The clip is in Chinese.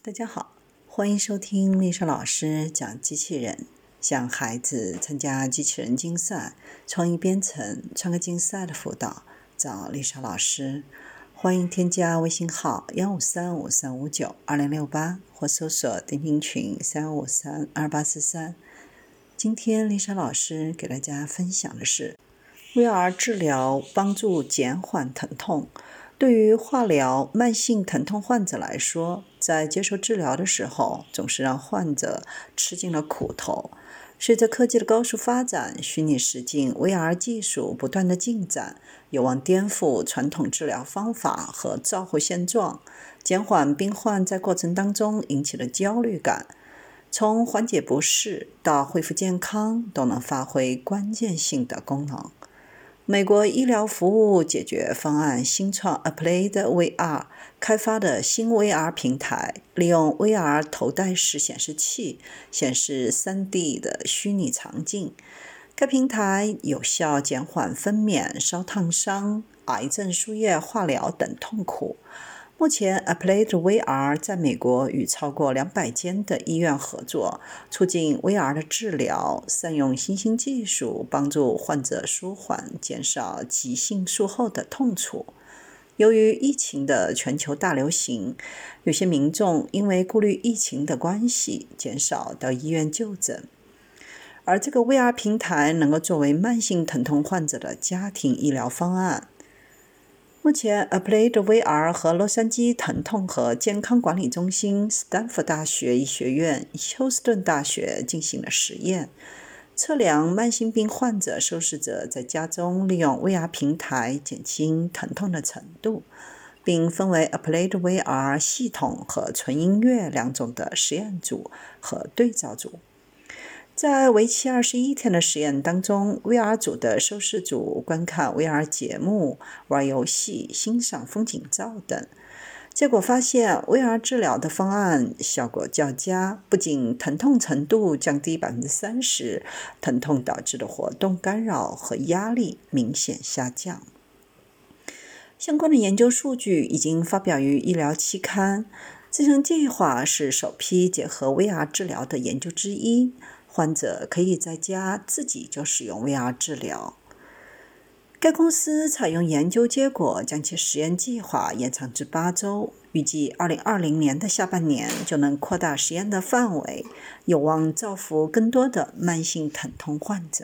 大家好，欢迎收听丽莎老师讲机器人。向孩子参加机器人竞赛、创意编程、创客竞赛的辅导，找丽莎老师。欢迎添加微信号幺五三五三五九二零六八，或搜索钉钉群三五三二八四三。今天丽莎老师给大家分享的是，VR 治疗帮助减缓疼痛。对于化疗慢性疼痛患者来说，在接受治疗的时候，总是让患者吃尽了苦头。随着科技的高速发展，虚拟实境 VR 技术不断的进展，有望颠覆传统治疗方法和照护现状，减缓病患在过程当中引起的焦虑感，从缓解不适到恢复健康，都能发挥关键性的功能。美国医疗服务解决方案新创 Applied VR 开发的新 VR 平台，利用 VR 头戴式显示器显示 3D 的虚拟场景。该平台有效减缓分娩、烧烫伤、癌症输液、化疗等痛苦。目前，Applied VR 在美国与超过两百间的医院合作，促进 VR 的治疗，善用新兴技术帮助患者舒缓、减少急性术后的痛楚。由于疫情的全球大流行，有些民众因为顾虑疫情的关系，减少到医院就诊，而这个 VR 平台能够作为慢性疼痛患者的家庭医疗方案。目前，Applied VR 和洛杉矶疼痛和健康管理中心、斯坦福大学医学院、休斯顿大学进行了实验，测量慢性病患者受试者在家中利用 VR 平台减轻疼痛的程度，并分为 Applied VR 系统和纯音乐两种的实验组和对照组。在为期二十一天的实验当中，VR 组的受试组观看 VR 节目、玩游戏、欣赏风景照等。结果发现，VR 治疗的方案效果较佳，不仅疼痛程度降低百分之三十，疼痛导致的活动干扰和压力明显下降。相关的研究数据已经发表于医疗期刊。这项计划是首批结合 VR 治疗的研究之一。患者可以在家自己就使用 VR 治疗。该公司采用研究结果，将其实验计划延长至八周，预计二零二零年的下半年就能扩大实验的范围，有望造福更多的慢性疼痛患者。